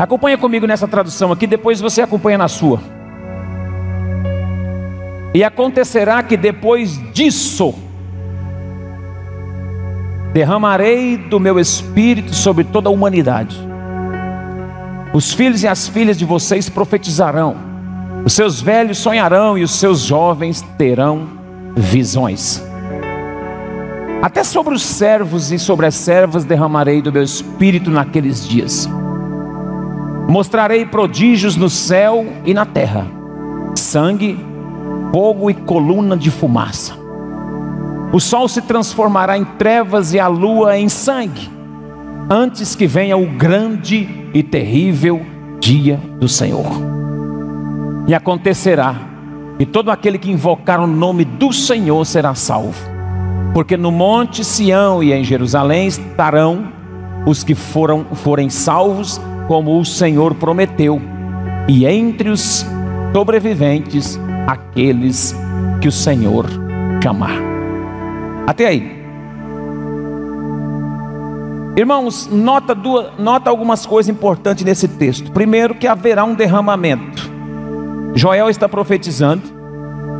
Acompanha comigo nessa tradução aqui, depois você acompanha na sua. E acontecerá que depois disso, derramarei do meu espírito sobre toda a humanidade. Os filhos e as filhas de vocês profetizarão, os seus velhos sonharão e os seus jovens terão visões. Até sobre os servos e sobre as servas derramarei do meu espírito naqueles dias. Mostrarei prodígios no céu e na terra: sangue, fogo e coluna de fumaça. O sol se transformará em trevas e a lua em sangue, antes que venha o grande e terrível dia do Senhor. E acontecerá que todo aquele que invocar o nome do Senhor será salvo, porque no monte Sião e em Jerusalém estarão os que foram forem salvos, como o Senhor prometeu, e entre os sobreviventes aqueles que o Senhor chamar. Até aí. Irmãos, nota, duas, nota algumas coisas importantes nesse texto. Primeiro, que haverá um derramamento. Joel está profetizando,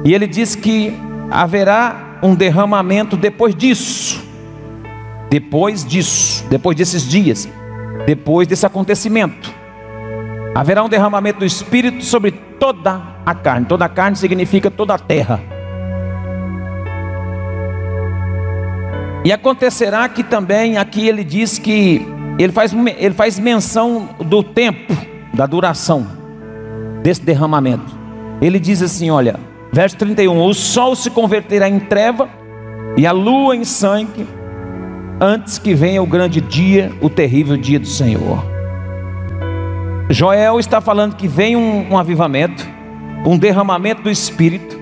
e ele diz que haverá um derramamento depois disso. Depois disso, depois desses dias, depois desse acontecimento. Haverá um derramamento do Espírito sobre toda a carne. Toda a carne significa toda a terra. E acontecerá que também aqui ele diz que ele faz, ele faz menção do tempo, da duração desse derramamento. Ele diz assim: olha, verso 31: O sol se converterá em treva e a lua em sangue, antes que venha o grande dia, o terrível dia do Senhor. Joel está falando que vem um, um avivamento, um derramamento do Espírito.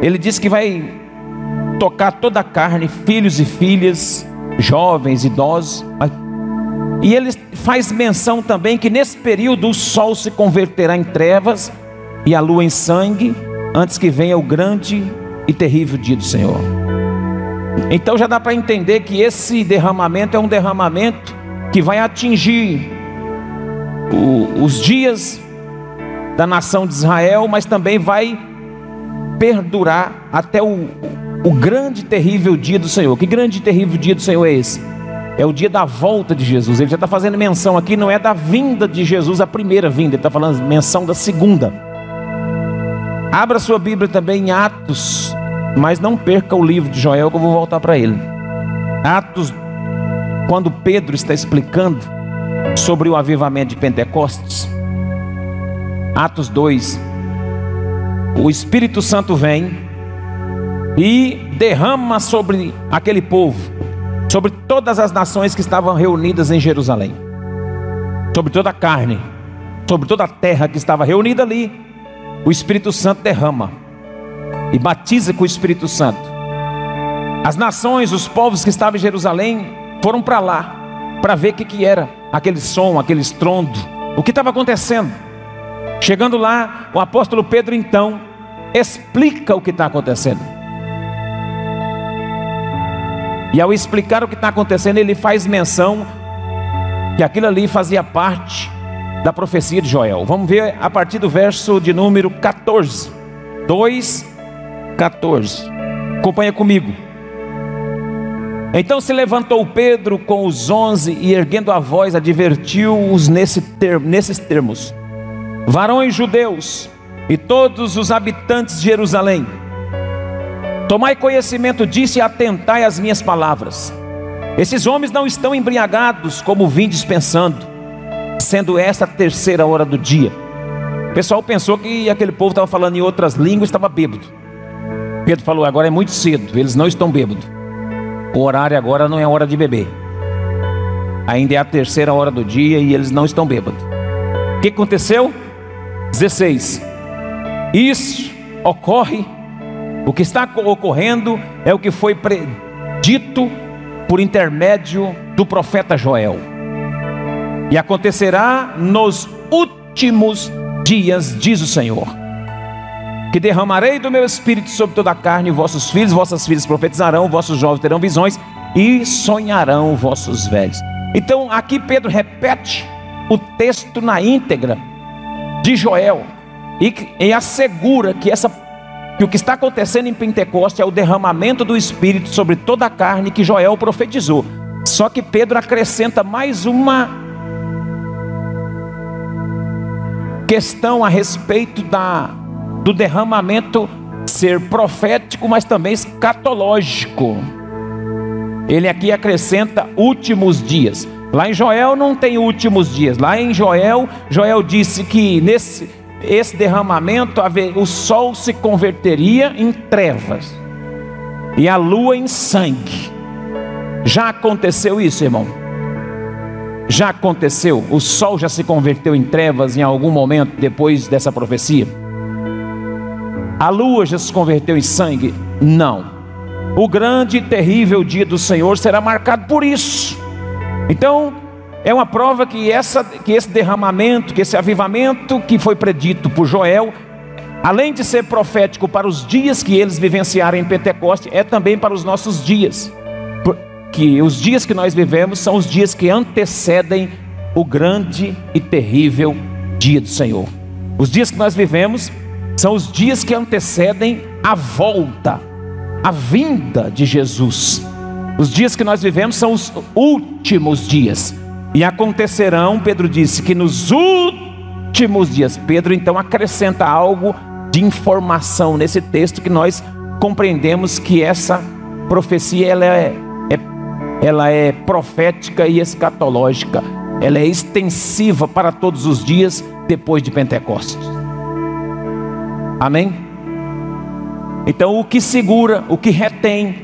Ele diz que vai tocar toda a carne, filhos e filhas, jovens, idosos. E ele faz menção também que nesse período o sol se converterá em trevas e a lua em sangue, antes que venha o grande e terrível dia do Senhor. Então já dá para entender que esse derramamento é um derramamento que vai atingir o, os dias da nação de Israel, mas também vai perdurar até o, o grande e terrível dia do Senhor. Que grande e terrível dia do Senhor é esse? É o dia da volta de Jesus. Ele já está fazendo menção aqui, não é da vinda de Jesus, a primeira vinda, ele está falando menção da segunda. Abra sua Bíblia também em Atos, mas não perca o livro de Joel, que eu vou voltar para ele. Atos, quando Pedro está explicando sobre o avivamento de Pentecostes. Atos 2. O Espírito Santo vem e derrama sobre aquele povo, sobre todas as nações que estavam reunidas em Jerusalém, sobre toda a carne, sobre toda a terra que estava reunida ali. O Espírito Santo derrama e batiza com o Espírito Santo. As nações, os povos que estavam em Jerusalém foram para lá para ver o que, que era aquele som, aquele estrondo, o que estava acontecendo. Chegando lá, o apóstolo Pedro então explica o que está acontecendo. E ao explicar o que está acontecendo, ele faz menção que aquilo ali fazia parte da profecia de Joel. Vamos ver a partir do verso de número 14. 2, 14. Acompanha comigo. Então se levantou Pedro com os onze e, erguendo a voz, advertiu-os nesse ter, nesses termos: Varões judeus e todos os habitantes de Jerusalém, tomai conhecimento disso e atentai às minhas palavras. Esses homens não estão embriagados como vim dispensando, sendo esta a terceira hora do dia. O pessoal pensou que aquele povo estava falando em outras línguas, estava bêbado. Pedro falou: agora é muito cedo, eles não estão bêbados. O horário agora não é hora de beber. Ainda é a terceira hora do dia e eles não estão bêbados. O que aconteceu? 16. Isso ocorre, o que está ocorrendo é o que foi predito por intermédio do profeta Joel. E acontecerá nos últimos dias, diz o Senhor que derramarei do meu espírito sobre toda a carne, vossos filhos, vossas filhas profetizarão, vossos jovens terão visões e sonharão vossos velhos. Então aqui Pedro repete o texto na íntegra de Joel e, e assegura que, essa, que o que está acontecendo em Pentecoste é o derramamento do Espírito sobre toda a carne que Joel profetizou. Só que Pedro acrescenta mais uma questão a respeito da, do derramamento ser profético, mas também escatológico. Ele aqui acrescenta últimos dias. Lá em Joel não tem últimos dias. Lá em Joel, Joel disse que nesse esse derramamento o sol se converteria em trevas e a lua em sangue. Já aconteceu isso, irmão? Já aconteceu? O sol já se converteu em trevas em algum momento depois dessa profecia? A lua já se converteu em sangue? Não. O grande e terrível dia do Senhor será marcado por isso. Então, é uma prova que, essa, que esse derramamento, que esse avivamento que foi predito por Joel, além de ser profético para os dias que eles vivenciaram em Pentecoste, é também para os nossos dias. Que os dias que nós vivemos são os dias que antecedem o grande e terrível dia do Senhor. Os dias que nós vivemos são os dias que antecedem a volta, a vinda de Jesus. Os dias que nós vivemos são os últimos dias. E acontecerão, Pedro disse, que nos últimos dias, Pedro então acrescenta algo de informação nesse texto que nós compreendemos que essa profecia ela é, é, ela é profética e escatológica. Ela é extensiva para todos os dias depois de Pentecostes. Amém? Então, o que segura, o que retém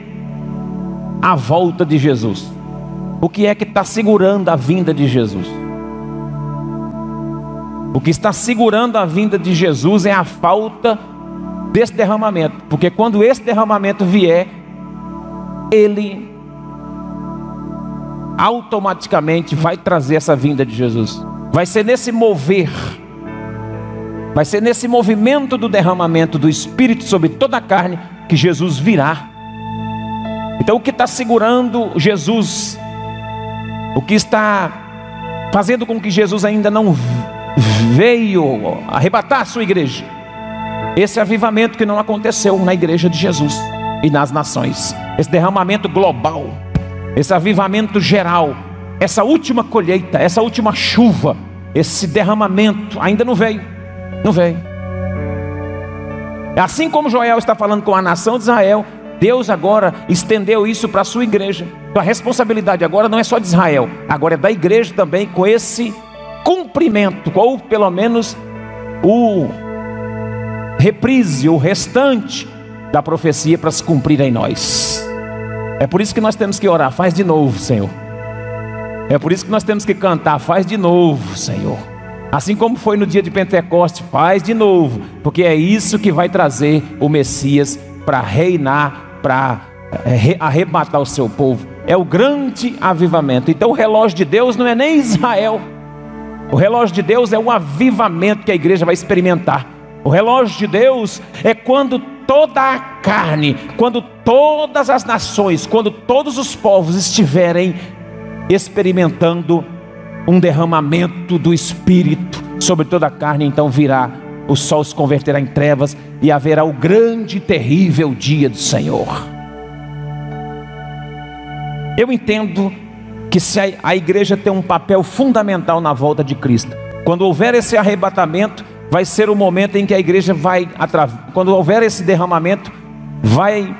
a volta de Jesus? O que é que está segurando a vinda de Jesus? O que está segurando a vinda de Jesus é a falta desse derramamento, porque quando esse derramamento vier, ele automaticamente vai trazer essa vinda de Jesus. Vai ser nesse mover, vai ser nesse movimento do derramamento do Espírito sobre toda a carne que Jesus virá. Então, o que está segurando Jesus, o que está fazendo com que Jesus ainda não veio arrebatar a sua igreja, esse avivamento que não aconteceu na igreja de Jesus e nas nações, esse derramamento global, esse avivamento geral, essa última colheita, essa última chuva, esse derramamento ainda não veio, não veio. Assim como Joel está falando com a nação de Israel, Deus agora estendeu isso para a sua igreja. Então a responsabilidade agora não é só de Israel, agora é da igreja também com esse cumprimento, ou pelo menos o reprise, o restante da profecia para se cumprir em nós. É por isso que nós temos que orar, faz de novo, Senhor. É por isso que nós temos que cantar, faz de novo, Senhor. Assim como foi no dia de Pentecoste, faz de novo, porque é isso que vai trazer o Messias para reinar para é, arrebatar o seu povo. É o grande avivamento. Então o relógio de Deus não é nem Israel. O relógio de Deus é o avivamento que a igreja vai experimentar. O relógio de Deus é quando toda a carne, quando todas as nações, quando todos os povos estiverem experimentando um derramamento do Espírito sobre toda a carne, então virá o sol se converterá em trevas e haverá o grande e terrível dia do Senhor. Eu entendo que se a, igreja tem um papel fundamental na volta de Cristo. Quando houver esse arrebatamento, vai ser o momento em que a igreja vai, quando houver esse derramamento, vai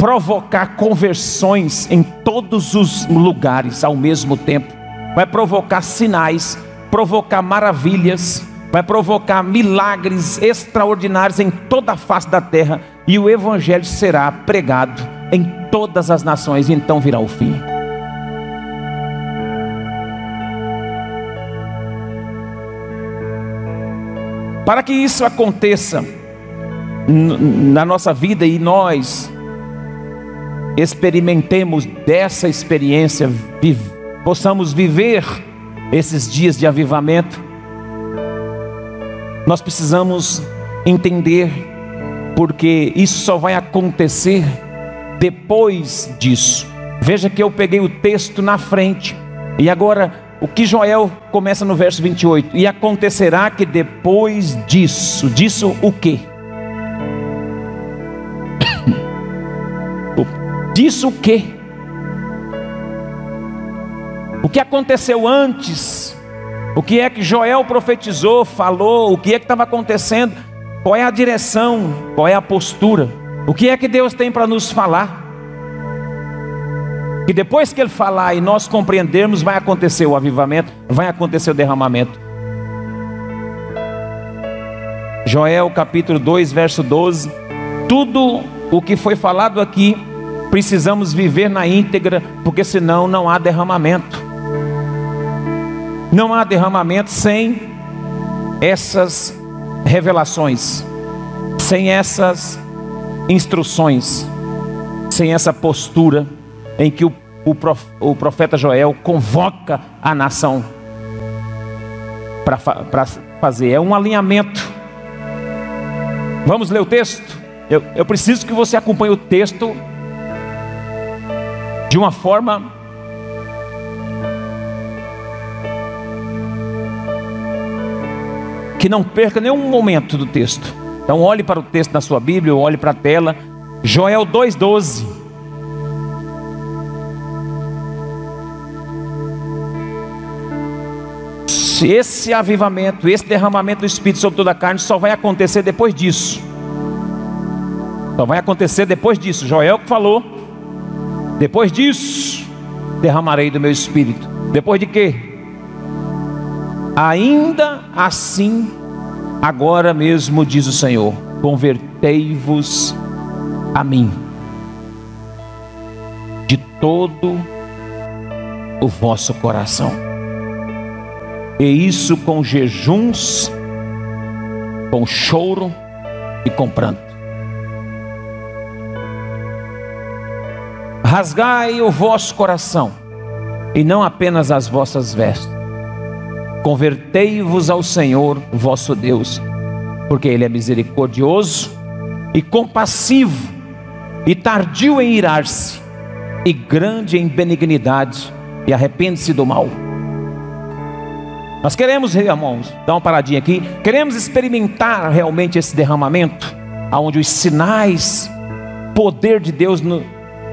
provocar conversões em todos os lugares ao mesmo tempo, vai provocar sinais, provocar maravilhas, vai provocar milagres extraordinários em toda a face da terra, e o Evangelho será pregado em todas as nações, e então virá o fim. Para que isso aconteça na nossa vida e nós experimentemos dessa experiência, possamos viver esses dias de avivamento, nós precisamos entender, porque isso só vai acontecer depois disso. Veja que eu peguei o texto na frente, e agora o que Joel começa no verso 28. E acontecerá que depois disso, disso o quê? Disso o quê? O que aconteceu antes? O que é que Joel profetizou, falou? O que é que estava acontecendo? Qual é a direção? Qual é a postura? O que é que Deus tem para nos falar? Que depois que Ele falar e nós compreendermos, vai acontecer o avivamento, vai acontecer o derramamento. Joel capítulo 2, verso 12. Tudo o que foi falado aqui, precisamos viver na íntegra, porque senão não há derramamento. Não há derramamento sem essas revelações, sem essas instruções, sem essa postura em que o, o profeta Joel convoca a nação para fazer. É um alinhamento. Vamos ler o texto? Eu, eu preciso que você acompanhe o texto de uma forma que não perca nenhum momento do texto. Então olhe para o texto da sua Bíblia, olhe para a tela. Joel 2,12. Esse avivamento, esse derramamento do Espírito sobre toda a carne só vai acontecer depois disso. Só vai acontecer depois disso. Joel que falou. Depois disso, derramarei do meu espírito. Depois de quê? Ainda assim, agora mesmo diz o Senhor: convertei-vos a mim de todo o vosso coração, e isso com jejuns, com choro e com pranto. Rasgai o vosso coração, e não apenas as vossas vestes Convertei-vos ao Senhor vosso Deus, porque Ele é misericordioso e compassivo, e tardio em irar-se, e grande em benignidade, e arrepende-se do mal. Nós queremos, irmãos, dar uma paradinha aqui, queremos experimentar realmente esse derramamento, aonde os sinais, poder de Deus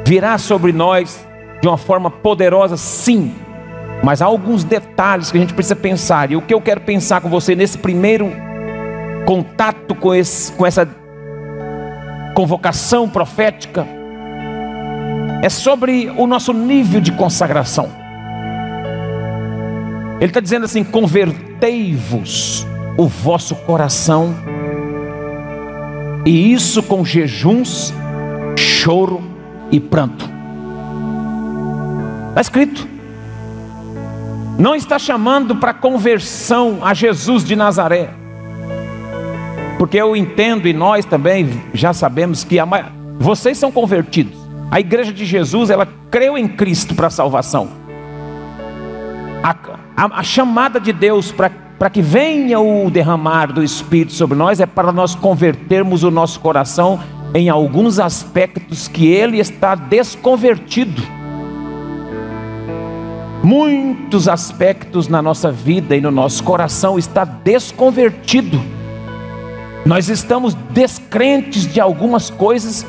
virá sobre nós de uma forma poderosa, sim, mas há alguns detalhes que a gente precisa pensar. E o que eu quero pensar com você nesse primeiro contato com, esse, com essa convocação profética é sobre o nosso nível de consagração. Ele está dizendo assim: convertei-vos o vosso coração, e isso com jejuns, choro e pranto. Está escrito não está chamando para conversão a Jesus de Nazaré. Porque eu entendo e nós também já sabemos que a, vocês são convertidos. A igreja de Jesus, ela creu em Cristo para a salvação. A, a, a chamada de Deus para que venha o derramar do Espírito sobre nós é para nós convertermos o nosso coração em alguns aspectos que ele está desconvertido muitos aspectos na nossa vida e no nosso coração está desconvertido. Nós estamos descrentes de algumas coisas.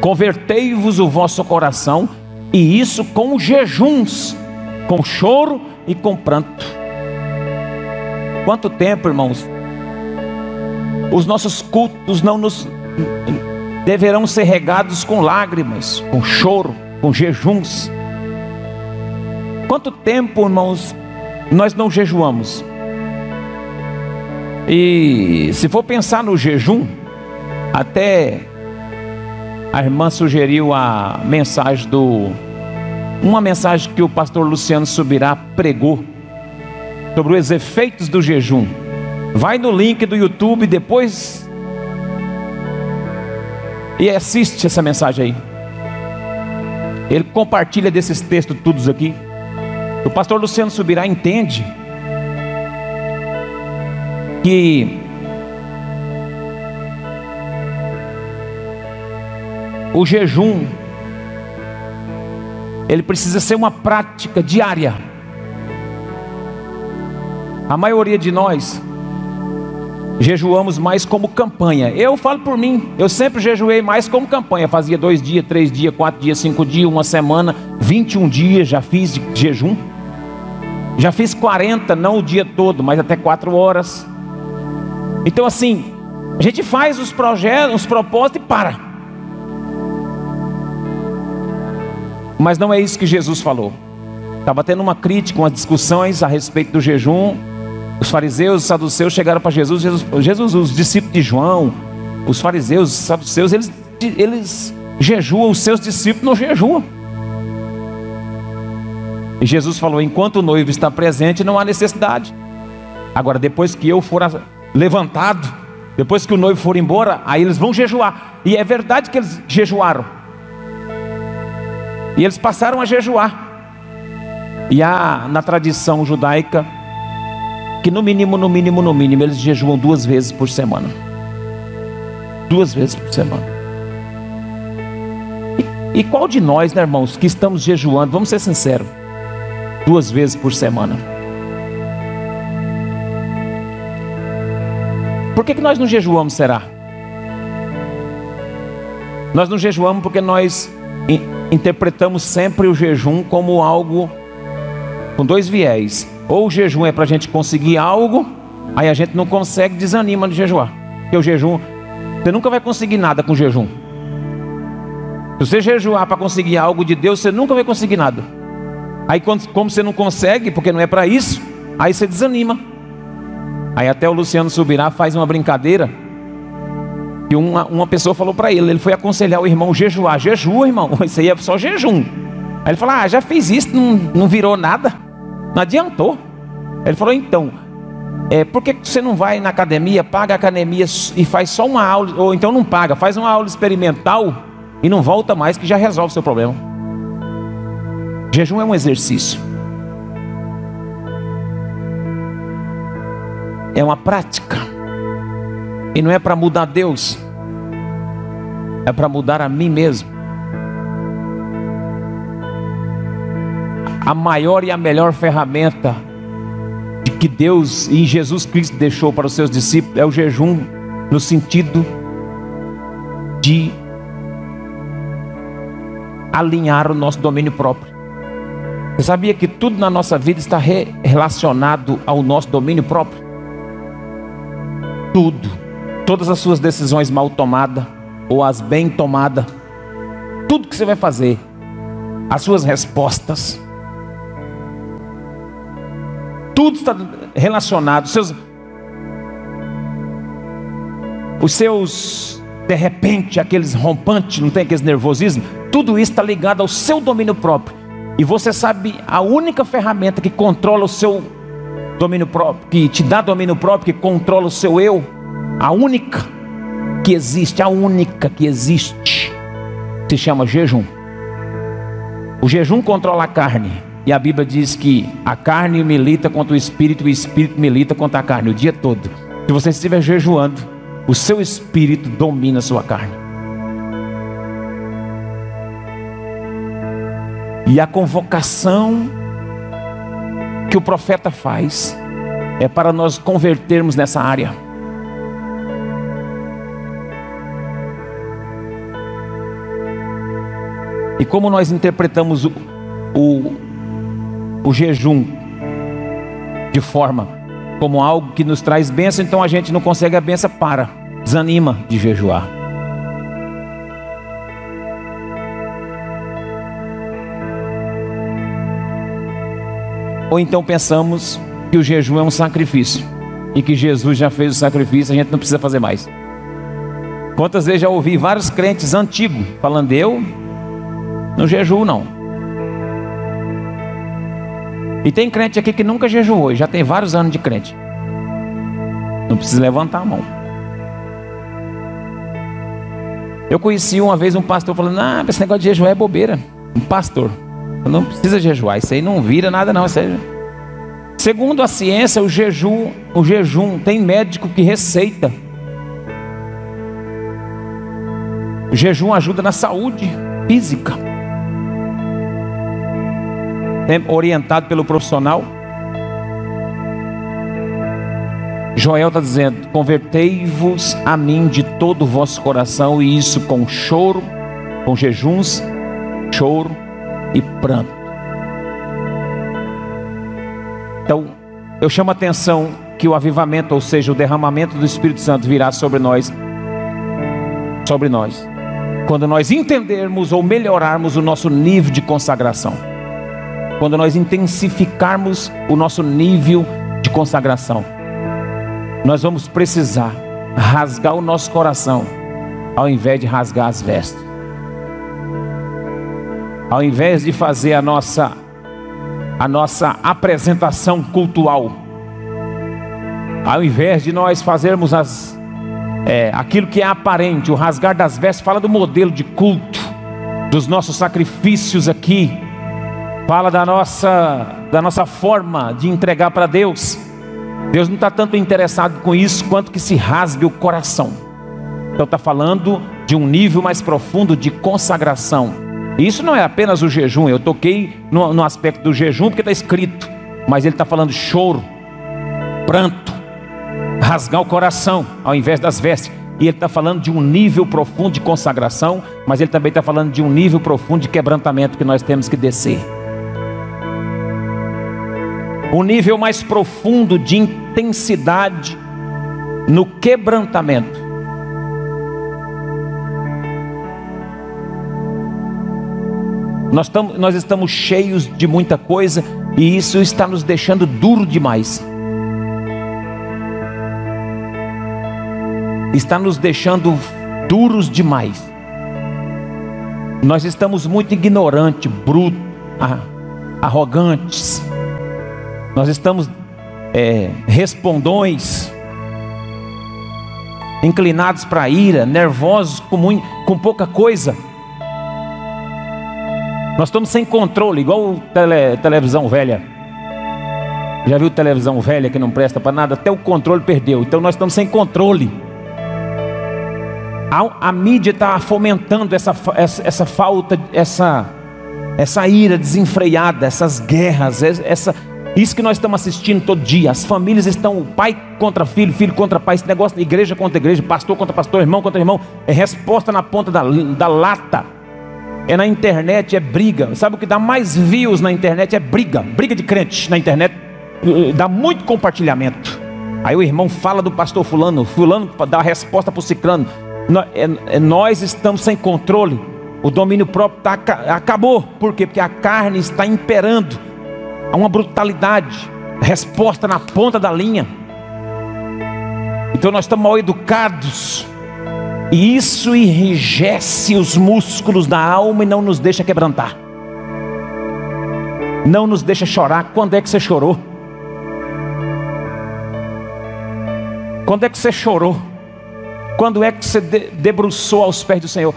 Convertei-vos o vosso coração, e isso com jejuns, com choro e com pranto. Quanto tempo, irmãos? Os nossos cultos não nos deverão ser regados com lágrimas, com choro com jejuns. Quanto tempo, irmãos, nós não jejuamos? E se for pensar no jejum, até a irmã sugeriu a mensagem do uma mensagem que o pastor Luciano Subirá pregou sobre os efeitos do jejum. Vai no link do YouTube depois e assiste essa mensagem aí. Ele compartilha desses textos todos aqui. O pastor Luciano Subirá entende que o jejum ele precisa ser uma prática diária. A maioria de nós jejuamos mais como campanha. Eu falo por mim, eu sempre jejuei mais como campanha. Fazia dois dias, três dias, quatro dias, cinco dias, uma semana, 21 dias já fiz de jejum. Já fiz 40, não o dia todo, mas até quatro horas. Então assim, a gente faz os projetos, os propósitos e para. Mas não é isso que Jesus falou. Estava tendo uma crítica, umas discussões a respeito do jejum. Os fariseus, os saduceus chegaram para Jesus, Jesus, Jesus, os discípulos de João, os fariseus, os saduceus, eles, eles jejuam, os seus discípulos não jejuam. E Jesus falou: enquanto o noivo está presente, não há necessidade. Agora, depois que eu for levantado, depois que o noivo for embora, aí eles vão jejuar. E é verdade que eles jejuaram. E eles passaram a jejuar. E há na tradição judaica que no mínimo, no mínimo, no mínimo, eles jejuam duas vezes por semana. Duas vezes por semana. E, e qual de nós, né, irmãos, que estamos jejuando, vamos ser sinceros, duas vezes por semana? Por que, que nós não jejuamos, será? Nós não jejuamos porque nós interpretamos sempre o jejum como algo com dois viés. Ou o jejum é para a gente conseguir algo, aí a gente não consegue, desanima de jejuar. Porque o jejum, você nunca vai conseguir nada com jejum. Se você jejuar para conseguir algo de Deus, você nunca vai conseguir nada. Aí, como você não consegue, porque não é para isso, aí você desanima. Aí até o Luciano Subirá faz uma brincadeira e uma, uma pessoa falou para ele, ele foi aconselhar o irmão jejuar. Jejua, irmão, isso aí é só jejum. Aí ele falou, ah, já fiz isso, não, não virou nada. Não adiantou. Ele falou, então, é, por que você não vai na academia, paga a academia e faz só uma aula, ou então não paga, faz uma aula experimental e não volta mais que já resolve o seu problema. Jejum é um exercício. É uma prática. E não é para mudar Deus, é para mudar a mim mesmo. A maior e a melhor ferramenta que Deus e Jesus Cristo deixou para os seus discípulos é o jejum, no sentido de alinhar o nosso domínio próprio. Você sabia que tudo na nossa vida está relacionado ao nosso domínio próprio? Tudo todas as suas decisões mal tomadas ou as bem tomadas, tudo que você vai fazer, as suas respostas, tudo está relacionado, os seus, os seus, de repente, aqueles rompantes, não tem aqueles nervosismo, tudo isso está ligado ao seu domínio próprio. E você sabe a única ferramenta que controla o seu domínio próprio, que te dá domínio próprio, que controla o seu eu, a única que existe, a única que existe, se chama jejum. O jejum controla a carne. E a Bíblia diz que a carne milita contra o espírito, e o espírito milita contra a carne o dia todo. Se você estiver jejuando, o seu espírito domina a sua carne. E a convocação que o profeta faz é para nós convertermos nessa área. E como nós interpretamos o, o, o jejum de forma como algo que nos traz bênção, então a gente não consegue a bênção, para, desanima de jejuar. Ou então pensamos que o jejum é um sacrifício e que Jesus já fez o sacrifício, a gente não precisa fazer mais. Quantas vezes já ouvi vários crentes antigos falando, eu no jejum não. E tem crente aqui que nunca jejuou, já tem vários anos de crente. Não precisa levantar a mão. Eu conheci uma vez um pastor falando: Ah, esse negócio de jejuar é bobeira. Um pastor. Não precisa jejuar, isso aí não vira nada, não. Isso aí... Segundo a ciência, o jejum, o jejum tem médico que receita. O jejum ajuda na saúde física. Sempre orientado pelo profissional. Joel está dizendo: Convertei-vos a mim de todo o vosso coração, e isso com choro, com jejuns, choro e pranto. Então, eu chamo a atenção que o avivamento, ou seja, o derramamento do Espírito Santo virá sobre nós, sobre nós, quando nós entendermos ou melhorarmos o nosso nível de consagração, quando nós intensificarmos o nosso nível de consagração nós vamos precisar rasgar o nosso coração, ao invés de rasgar as vestes. Ao invés de fazer a nossa a nossa apresentação cultural, ao invés de nós fazermos as, é, aquilo que é aparente, o rasgar das vestes, fala do modelo de culto, dos nossos sacrifícios aqui, fala da nossa, da nossa forma de entregar para Deus. Deus não está tanto interessado com isso quanto que se rasgue o coração. Então está falando de um nível mais profundo de consagração. Isso não é apenas o jejum. Eu toquei no, no aspecto do jejum porque está escrito, mas ele está falando choro, pranto, rasgar o coração ao invés das vestes. E ele está falando de um nível profundo de consagração, mas ele também está falando de um nível profundo de quebrantamento que nós temos que descer um nível mais profundo de intensidade no quebrantamento. Nós, nós estamos cheios de muita coisa e isso está nos deixando duro demais. Está nos deixando duros demais. Nós estamos muito ignorantes, brutos, arrogantes. Nós estamos é, respondões, inclinados para a ira, nervosos com, muito, com pouca coisa. Nós estamos sem controle, igual tele, televisão velha. Já viu televisão velha que não presta para nada? Até o controle perdeu. Então nós estamos sem controle. A, a mídia está fomentando essa, essa, essa falta, essa, essa ira desenfreada, essas guerras, essa, isso que nós estamos assistindo todo dia. As famílias estão pai contra filho, filho contra pai. Esse negócio de igreja contra igreja, pastor contra pastor, irmão contra irmão. É resposta na ponta da, da lata. É na internet, é briga. Sabe o que dá mais views na internet? É briga. Briga de crente na internet. Dá muito compartilhamento. Aí o irmão fala do pastor fulano, fulano dá a resposta para o ciclano. É, é, nós estamos sem controle. O domínio próprio tá, acabou. Por quê? Porque a carne está imperando Há uma brutalidade, resposta na ponta da linha. Então nós estamos mal educados. E isso enrijece os músculos da alma e não nos deixa quebrantar. Não nos deixa chorar. Quando é que você chorou? Quando é que você chorou? Quando é que você debruçou aos pés do Senhor?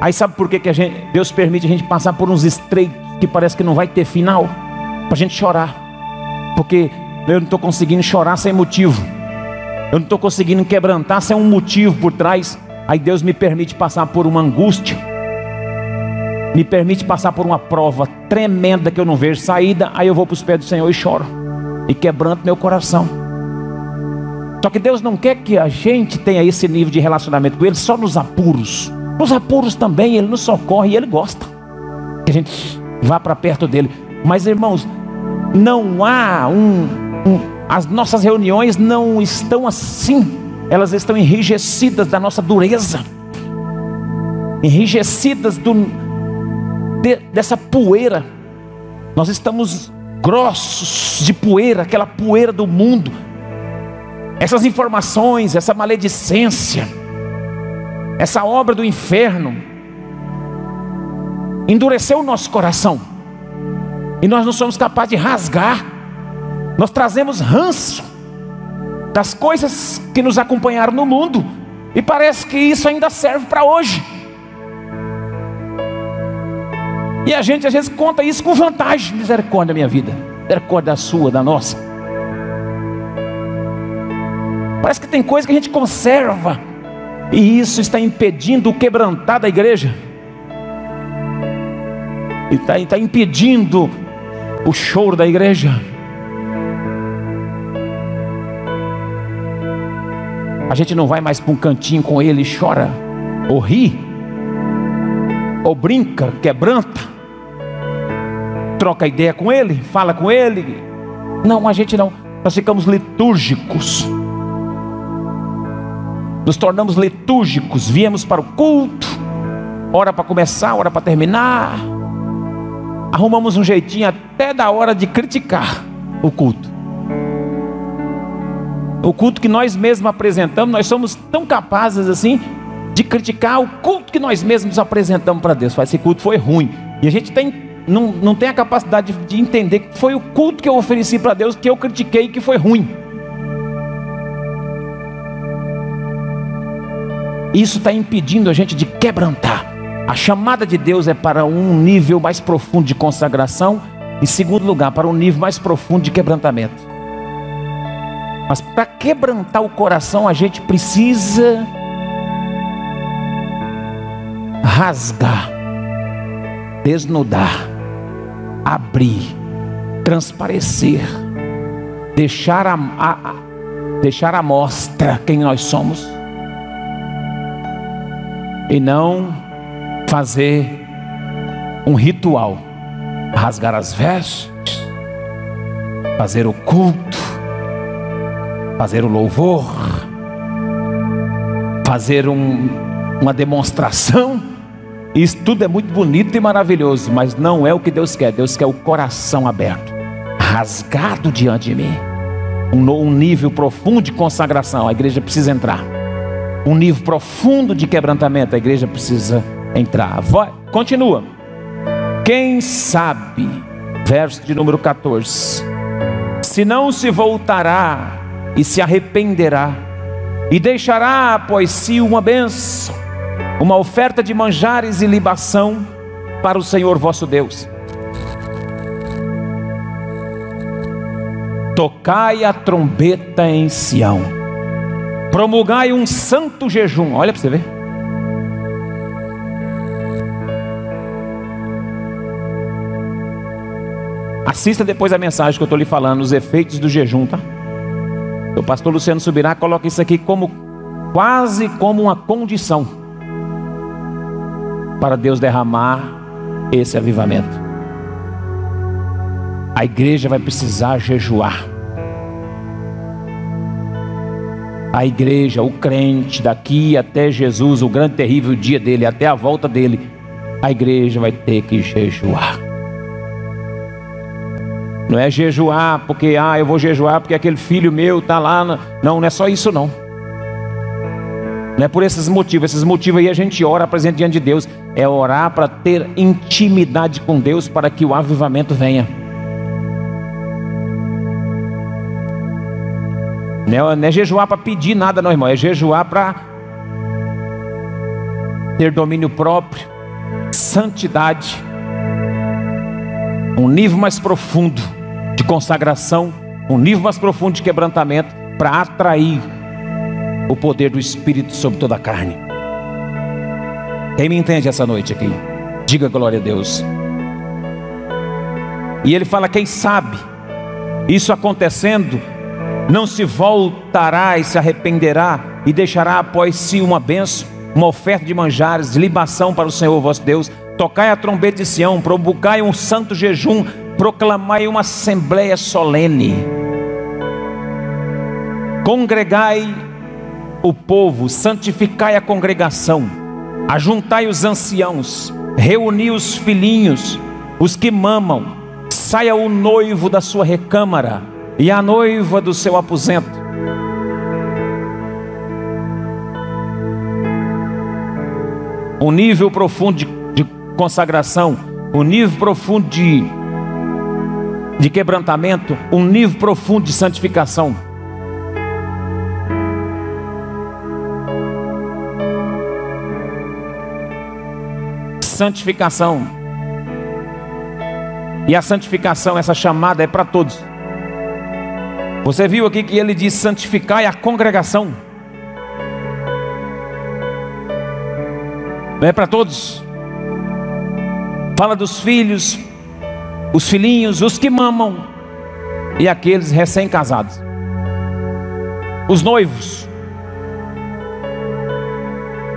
Aí sabe por que, que a gente, Deus permite a gente passar por uns estreitos que parece que não vai ter final, para a gente chorar, porque eu não estou conseguindo chorar sem motivo, eu não estou conseguindo quebrantar sem um motivo por trás. Aí Deus me permite passar por uma angústia, me permite passar por uma prova tremenda que eu não vejo saída. Aí eu vou para os pés do Senhor e choro, e quebranto meu coração. Só que Deus não quer que a gente tenha esse nível de relacionamento com Ele só nos apuros. Nos apuros também Ele nos socorre e Ele gosta. Que a gente vá para perto dele. Mas irmãos, não há um, um, as nossas reuniões não estão assim, elas estão enrijecidas da nossa dureza, enrijecidas do, de, dessa poeira. Nós estamos grossos de poeira, aquela poeira do mundo. Essas informações, essa maledicência, essa obra do inferno, endureceu o nosso coração, e nós não somos capazes de rasgar, nós trazemos ranço das coisas que nos acompanharam no mundo, e parece que isso ainda serve para hoje. E a gente às vezes conta isso com vantagem, misericórdia minha vida, misericórdia da sua, da nossa. Parece que tem coisa que a gente conserva, e isso está impedindo o quebrantar da igreja. E está tá impedindo o choro da igreja. A gente não vai mais para um cantinho com ele e chora, ou ri, ou brinca, quebranta, troca ideia com ele, fala com ele. Não, a gente não. Nós ficamos litúrgicos. Nos tornamos litúrgicos, viemos para o culto, hora para começar, hora para terminar. Arrumamos um jeitinho até da hora de criticar o culto. O culto que nós mesmos apresentamos, nós somos tão capazes assim de criticar o culto que nós mesmos apresentamos para Deus. Esse culto foi ruim. E a gente tem, não, não tem a capacidade de, de entender que foi o culto que eu ofereci para Deus que eu critiquei e que foi ruim. Isso está impedindo a gente de quebrantar. A chamada de Deus é para um nível mais profundo de consagração. Em segundo lugar, para um nível mais profundo de quebrantamento. Mas para quebrantar o coração, a gente precisa rasgar, desnudar, abrir, transparecer, deixar a, a, a deixar a mostra quem nós somos e não fazer um ritual, rasgar as vestes, fazer o culto, fazer o louvor, fazer um, uma demonstração. Isso tudo é muito bonito e maravilhoso, mas não é o que Deus quer. Deus quer o coração aberto, rasgado diante de mim. Um, nível profundo de consagração. A igreja precisa entrar. Um nível profundo de quebrantamento. A igreja precisa entrar. Vai, continua. Quem sabe, verso de número 14: se não se voltará e se arrependerá, e deixará após si uma bênção, uma oferta de manjares e libação para o Senhor vosso Deus. Tocai a trombeta em Sião, promulgai um santo jejum. Olha para você ver. Assista depois a mensagem que eu estou lhe falando, os efeitos do jejum, tá? O pastor Luciano Subirá coloca isso aqui como quase como uma condição para Deus derramar esse avivamento. A igreja vai precisar jejuar. A igreja, o crente, daqui até Jesus, o grande terrível dia dele, até a volta dele, a igreja vai ter que jejuar. Não é jejuar porque, ah, eu vou jejuar porque aquele filho meu está lá. Não, não é só isso não. Não é por esses motivos. Esses motivos aí a gente ora, apresenta diante de Deus. É orar para ter intimidade com Deus para que o avivamento venha. Não é, não é jejuar para pedir nada, não, irmão. É jejuar para ter domínio próprio, santidade, um nível mais profundo de consagração, um nível mais profundo de quebrantamento, para atrair o poder do Espírito sobre toda a carne. Quem me entende essa noite aqui? Diga glória a Deus. E ele fala: quem sabe, isso acontecendo, não se voltará e se arrependerá e deixará após si uma benção, uma oferta de manjares, libação para o Senhor vosso Deus. Tocai a trombeta de Sião, provokai um santo jejum, proclamai uma assembleia solene, congregai o povo, santificai a congregação, ajuntai os anciãos, reuni os filhinhos, os que mamam, saia o noivo da sua recâmara e a noiva do seu aposento. Um nível profundo de, de consagração, um nível profundo de de quebrantamento, um nível profundo de santificação. Santificação. E a santificação, essa chamada é para todos. Você viu aqui que ele diz santificar a congregação. É para todos. Fala dos filhos, os filhinhos, os que mamam e aqueles recém-casados. Os noivos.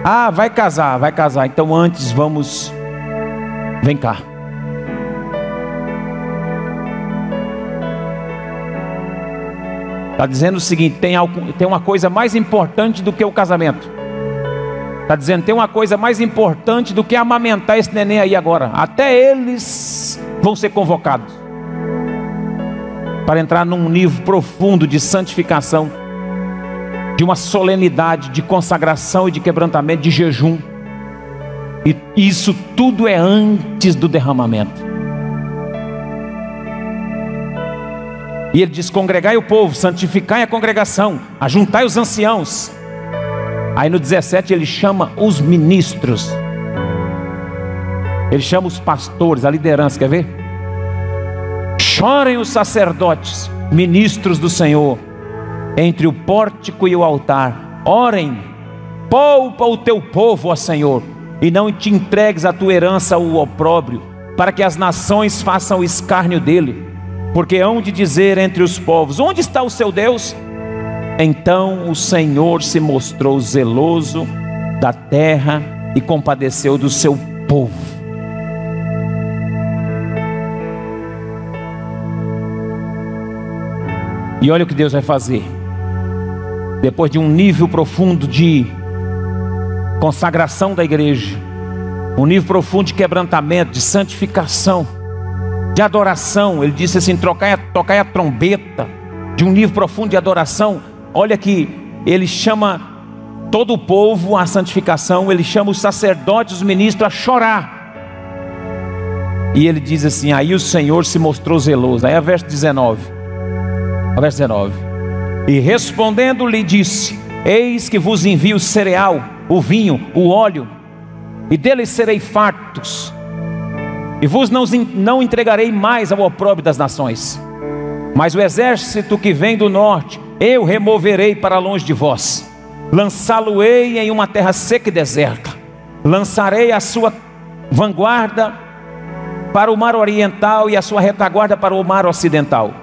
Ah, vai casar, vai casar. Então antes vamos. Vem cá. Está dizendo o seguinte: tem, algo, tem uma coisa mais importante do que o casamento. Está dizendo: tem uma coisa mais importante do que amamentar esse neném aí agora. Até eles vão ser convocados para entrar num nível profundo de santificação, de uma solenidade, de consagração e de quebrantamento, de jejum. E isso tudo é antes do derramamento. E ele diz: congregai o povo, santificai a congregação, ajuntai os anciãos. Aí no 17 ele chama os ministros. Ele chama os pastores, a liderança, quer ver? Chorem os sacerdotes, ministros do Senhor, entre o pórtico e o altar. Orem, poupa o teu povo, ó Senhor, e não te entregues a tua herança ao opróbrio, para que as nações façam escárnio dele porque hão de dizer entre os povos: Onde está o seu Deus? Então o Senhor se mostrou zeloso da terra e compadeceu do seu povo. E olha o que Deus vai fazer. Depois de um nível profundo de consagração da igreja, um nível profundo de quebrantamento, de santificação, de adoração. Ele disse assim: tocai a, tocai a trombeta, de um nível profundo de adoração. Olha que ele chama todo o povo à santificação, ele chama os sacerdotes, os ministros a chorar. E ele diz assim: Aí o Senhor se mostrou zeloso. Aí é verso 19. Verso 19. E respondendo lhe disse: Eis que vos envio o cereal, o vinho, o óleo, e deles serei fartos e vos não, não entregarei mais ao opróbrio das nações. Mas o exército que vem do norte, eu removerei para longe de vós. Lançá-lo-ei em uma terra seca e deserta. Lançarei a sua vanguarda para o mar oriental e a sua retaguarda para o mar ocidental.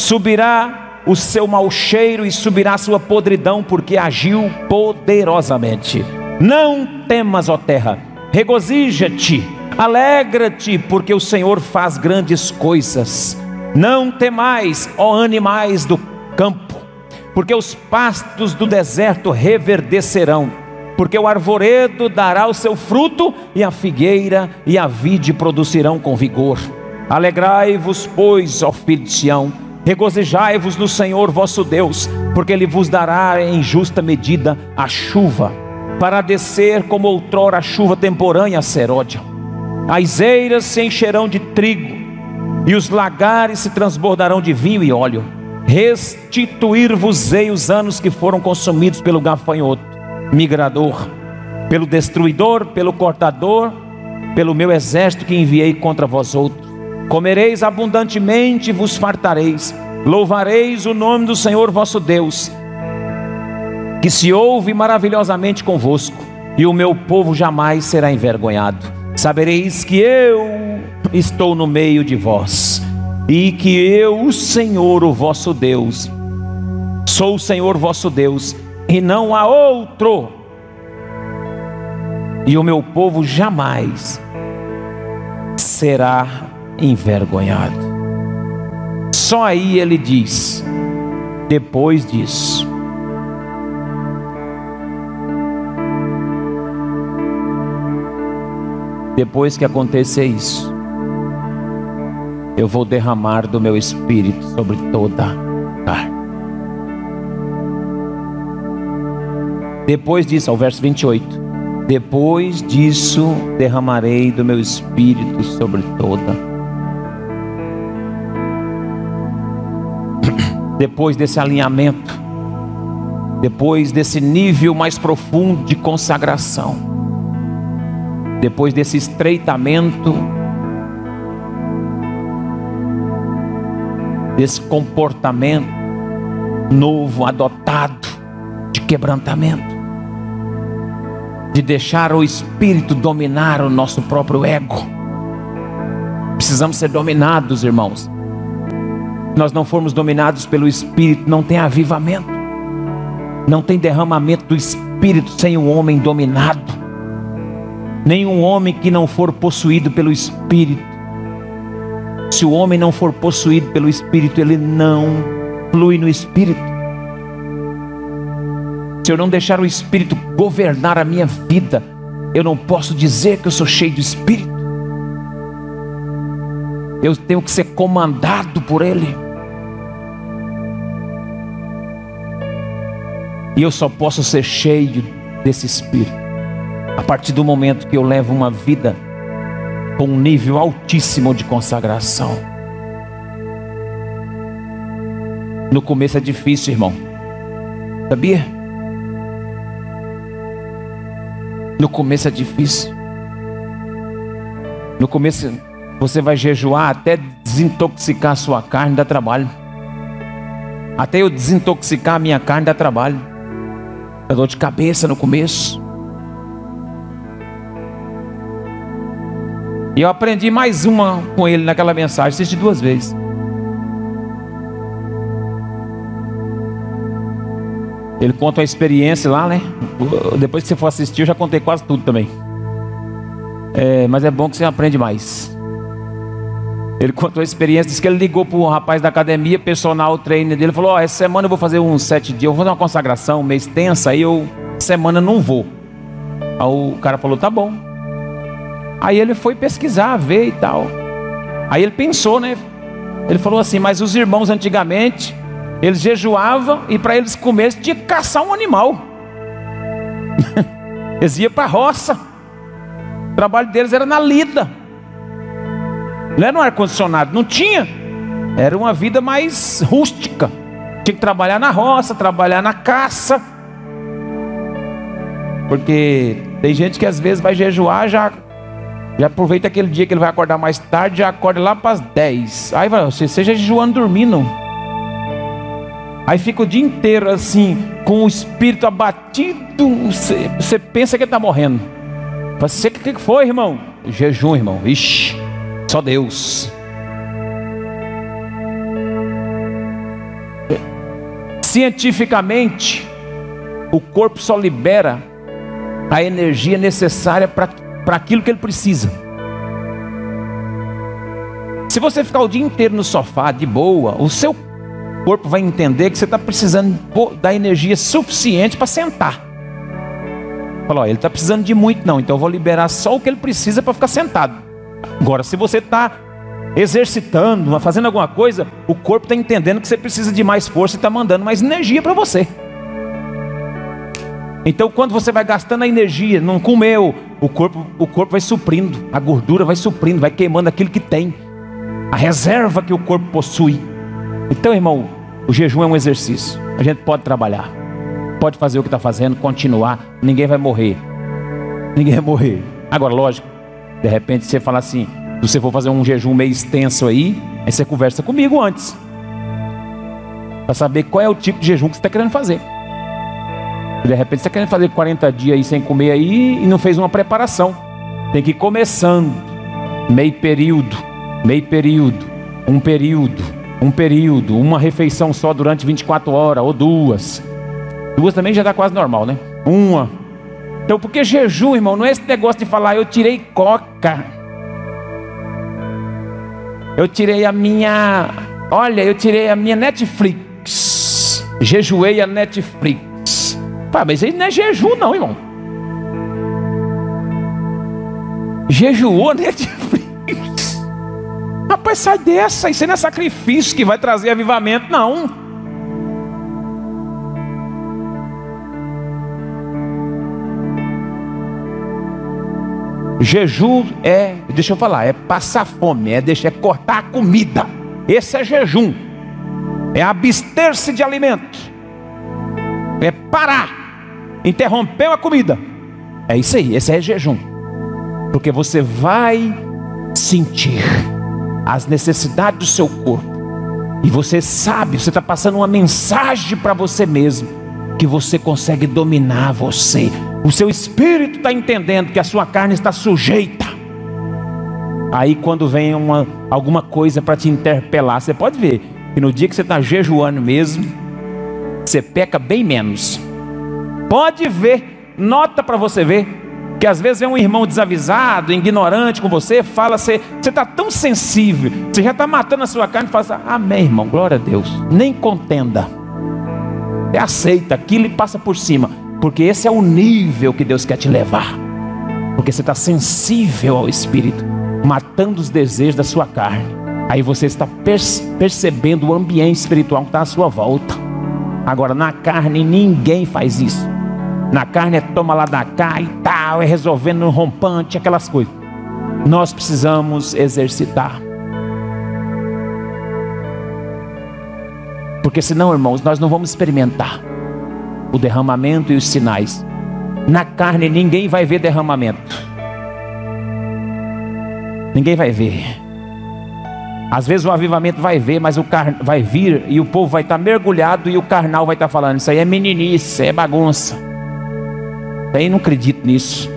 Subirá o seu mau cheiro e subirá a sua podridão, porque agiu poderosamente. Não temas, ó terra, regozija-te Alegra-te, porque o Senhor faz grandes coisas. Não temais, ó animais do campo, porque os pastos do deserto reverdecerão, porque o arvoredo dará o seu fruto, e a figueira e a vide produzirão com vigor. Alegrai-vos, pois, ó filho de Sião, regozijai-vos no Senhor vosso Deus, porque Ele vos dará em justa medida a chuva, para descer como outrora a chuva temporânea seródia as eiras se encherão de trigo, e os lagares se transbordarão de vinho e óleo. Restituir-vos-ei os anos que foram consumidos pelo gafanhoto, migrador, pelo destruidor, pelo cortador, pelo meu exército que enviei contra vós outros. Comereis abundantemente vos fartareis. Louvareis o nome do Senhor vosso Deus, que se ouve maravilhosamente convosco, e o meu povo jamais será envergonhado sabereis que eu estou no meio de vós, e que eu, o Senhor, o vosso Deus, sou o Senhor vosso Deus, e não há outro, e o meu povo jamais será envergonhado. Só aí ele diz, depois disso, Depois que acontecer isso, eu vou derramar do meu espírito sobre toda a carne. Depois disso, ao verso 28. Depois disso, derramarei do meu espírito sobre toda. Depois desse alinhamento, depois desse nível mais profundo de consagração, depois desse estreitamento, desse comportamento novo, adotado, de quebrantamento, de deixar o espírito dominar o nosso próprio ego, Precisamos ser dominados, irmãos. Nós não formos dominados pelo Espírito, não tem avivamento, não tem derramamento do Espírito sem o homem dominado. Nenhum homem que não for possuído pelo Espírito. Se o homem não for possuído pelo Espírito, ele não flui no Espírito. Se eu não deixar o Espírito governar a minha vida, eu não posso dizer que eu sou cheio do Espírito. Eu tenho que ser comandado por Ele. E eu só posso ser cheio desse Espírito a partir do momento que eu levo uma vida com um nível altíssimo de consagração. No começo é difícil, irmão. Sabia? No começo é difícil. No começo você vai jejuar até desintoxicar a sua carne, dá trabalho. Até eu desintoxicar a minha carne, dá trabalho. Dá dor de cabeça no começo. E eu aprendi mais uma com ele naquela mensagem, assisti duas vezes. Ele conta uma experiência lá, né? Depois que você for assistir, eu já contei quase tudo também. É, mas é bom que você aprende mais. Ele contou a experiência, disse que ele ligou para o rapaz da academia, personal trainer dele, falou: Ó, oh, essa semana eu vou fazer uns sete dias, eu vou fazer uma consagração, meio extensa, aí eu, semana não vou. Aí o cara falou: tá bom. Aí ele foi pesquisar, ver e tal. Aí ele pensou, né? Ele falou assim: mas os irmãos antigamente, eles jejuavam e para eles comer tinha que caçar um animal. eles iam para a roça. O trabalho deles era na lida. Não era no ar-condicionado, não tinha. Era uma vida mais rústica. Tinha que trabalhar na roça, trabalhar na caça. Porque tem gente que às vezes vai jejuar já já aproveita aquele dia que ele vai acordar mais tarde, já acorda lá para as 10. Aí vai, você seja jejuando dormindo. Aí fica o dia inteiro assim, com o espírito abatido. Você, você pensa que ele está morrendo. Você o que foi, irmão? Jejum, irmão. Ixi, só Deus. Cientificamente, o corpo só libera a energia necessária para aquilo que ele precisa. Se você ficar o dia inteiro no sofá de boa, o seu corpo vai entender que você está precisando da energia suficiente para sentar. Falou, ele está precisando de muito, não, então eu vou liberar só o que ele precisa para ficar sentado. Agora, se você está exercitando, fazendo alguma coisa, o corpo está entendendo que você precisa de mais força e está mandando mais energia para você. Então, quando você vai gastando a energia, não comeu, o corpo, o corpo vai suprindo, a gordura vai suprindo, vai queimando aquilo que tem, a reserva que o corpo possui. Então, irmão, o jejum é um exercício. A gente pode trabalhar, pode fazer o que está fazendo, continuar. Ninguém vai morrer. Ninguém vai morrer. Agora, lógico, de repente você fala assim: se você for fazer um jejum meio extenso aí, aí você conversa comigo antes, para saber qual é o tipo de jejum que você está querendo fazer. De repente você está querendo fazer 40 dias aí sem comer aí e não fez uma preparação. Tem que ir começando. Meio período, meio período, um período, um período, uma refeição só durante 24 horas ou duas. Duas também já dá quase normal, né? Uma. Então, porque jejum, irmão, não é esse negócio de falar, eu tirei coca. Eu tirei a minha. Olha, eu tirei a minha Netflix. Jejuei a Netflix. Pá, mas aí não é jejum, não, irmão. Jejuou, né? Rapaz, sai dessa. Isso não é sacrifício que vai trazer avivamento, não. Jejum é, deixa eu falar, é passar fome, é, deixar, é cortar a comida. Esse é jejum. É abster-se de alimento. É parar interrompeu a comida. É isso aí, esse é jejum. Porque você vai sentir as necessidades do seu corpo. E você sabe, você está passando uma mensagem para você mesmo, que você consegue dominar você. O seu espírito está entendendo que a sua carne está sujeita. Aí quando vem uma, alguma coisa para te interpelar, você pode ver que no dia que você está jejuando mesmo, você peca bem menos. Pode ver, nota para você ver que às vezes é um irmão desavisado, ignorante com você, fala, você está tão sensível, você já está matando a sua carne fala assim, amém, irmão, glória a Deus. Nem contenda. Você aceita aquilo e passa por cima. Porque esse é o nível que Deus quer te levar. Porque você está sensível ao Espírito, matando os desejos da sua carne. Aí você está percebendo o ambiente espiritual que está à sua volta. Agora, na carne, ninguém faz isso. Na carne é toma lá da cá e tal, é resolvendo no rompante, aquelas coisas. Nós precisamos exercitar. Porque senão, irmãos, nós não vamos experimentar o derramamento e os sinais. Na carne ninguém vai ver derramamento. Ninguém vai ver. Às vezes o avivamento vai ver, mas o car... vai vir e o povo vai estar mergulhado e o carnal vai estar falando: Isso aí é meninice, é bagunça. Aí não acredito nisso.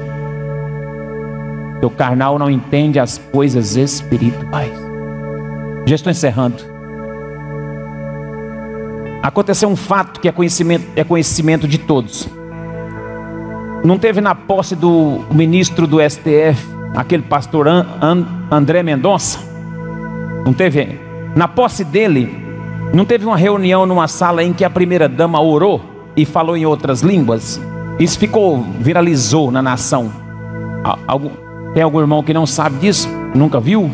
O carnal não entende as coisas espirituais. Já estou encerrando. Aconteceu um fato que é conhecimento, é conhecimento de todos. Não teve na posse do ministro do STF, aquele pastor An, An, André Mendonça? Não teve? Na posse dele, não teve uma reunião numa sala em que a primeira dama orou e falou em outras línguas? Isso ficou, viralizou na nação. Algum, tem algum irmão que não sabe disso? Nunca viu?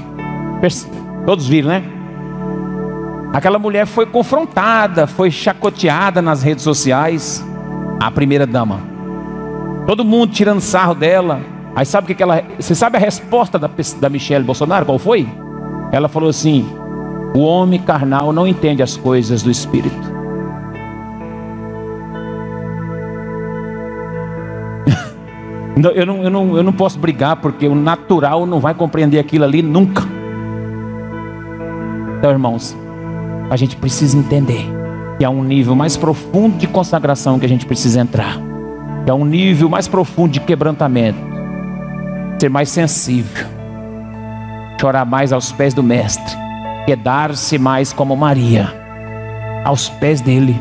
Todos viram, né? Aquela mulher foi confrontada, foi chacoteada nas redes sociais. A primeira dama. Todo mundo tirando sarro dela. Aí sabe o que, ela. Você sabe a resposta da, da Michelle Bolsonaro? Qual foi? Ela falou assim: O homem carnal não entende as coisas do espírito. Eu não, eu, não, eu não posso brigar porque o natural não vai compreender aquilo ali nunca. Então, irmãos, a gente precisa entender que há um nível mais profundo de consagração que a gente precisa entrar. Que há um nível mais profundo de quebrantamento. Ser mais sensível. Chorar mais aos pés do Mestre. Quedar-se mais como Maria. Aos pés dele.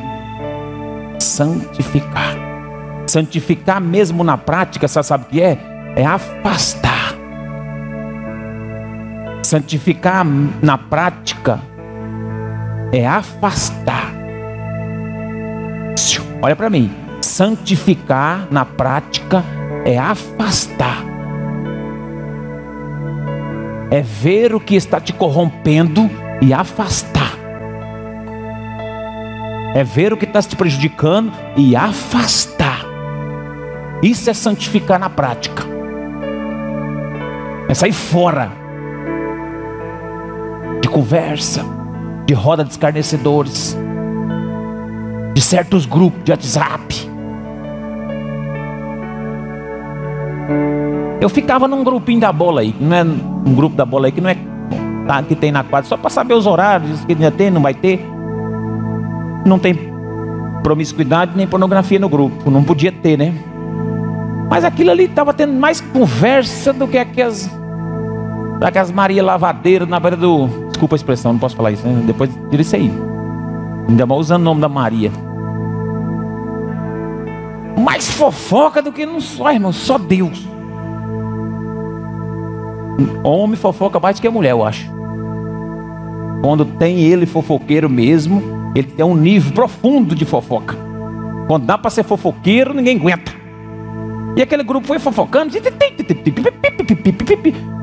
Santificar. Santificar mesmo na prática, você sabe o que é? É afastar. Santificar na prática é afastar. Olha para mim. Santificar na prática é afastar. É ver o que está te corrompendo e afastar. É ver o que está te prejudicando e afastar. Isso é santificar na prática. É sair fora de conversa, de roda de escarnecedores, de certos grupos de WhatsApp. Eu ficava num grupinho da bola aí, não é um grupo da bola aí que não é tá, que tem na quadra, só para saber os horários, que ainda tem, não vai ter. Não tem promiscuidade nem pornografia no grupo, não podia ter, né? Mas aquilo ali estava tendo mais conversa do que aquelas, aquelas Maria Lavadeira na beira do. Desculpa a expressão, não posso falar isso, né? Depois tira isso aí. Ainda mal usando o nome da Maria. Mais fofoca do que não só, irmão, só Deus. Homem fofoca mais do que a mulher, eu acho. Quando tem ele fofoqueiro mesmo, ele tem um nível profundo de fofoca. Quando dá para ser fofoqueiro, ninguém aguenta. E aquele grupo foi fofocando.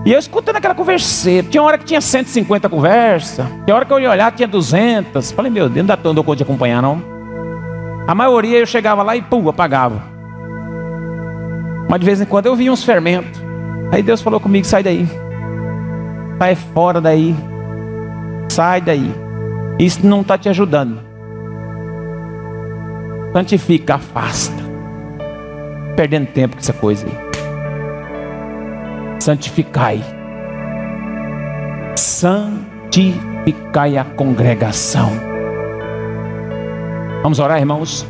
E eu escutando aquela converseira. Tinha hora que tinha 150 conversas. Tinha hora que eu ia olhar, tinha 200. Falei, meu Deus, não dá tanto conta de acompanhar, não. A maioria eu chegava lá e pum, apagava. Mas de vez em quando eu via uns fermentos. Aí Deus falou comigo: sai daí. Sai fora daí. Sai daí. Isso não está te ajudando. Santifica, afasta perdendo tempo com essa coisa aí. Santificai. Santificai a congregação. Vamos orar, irmãos?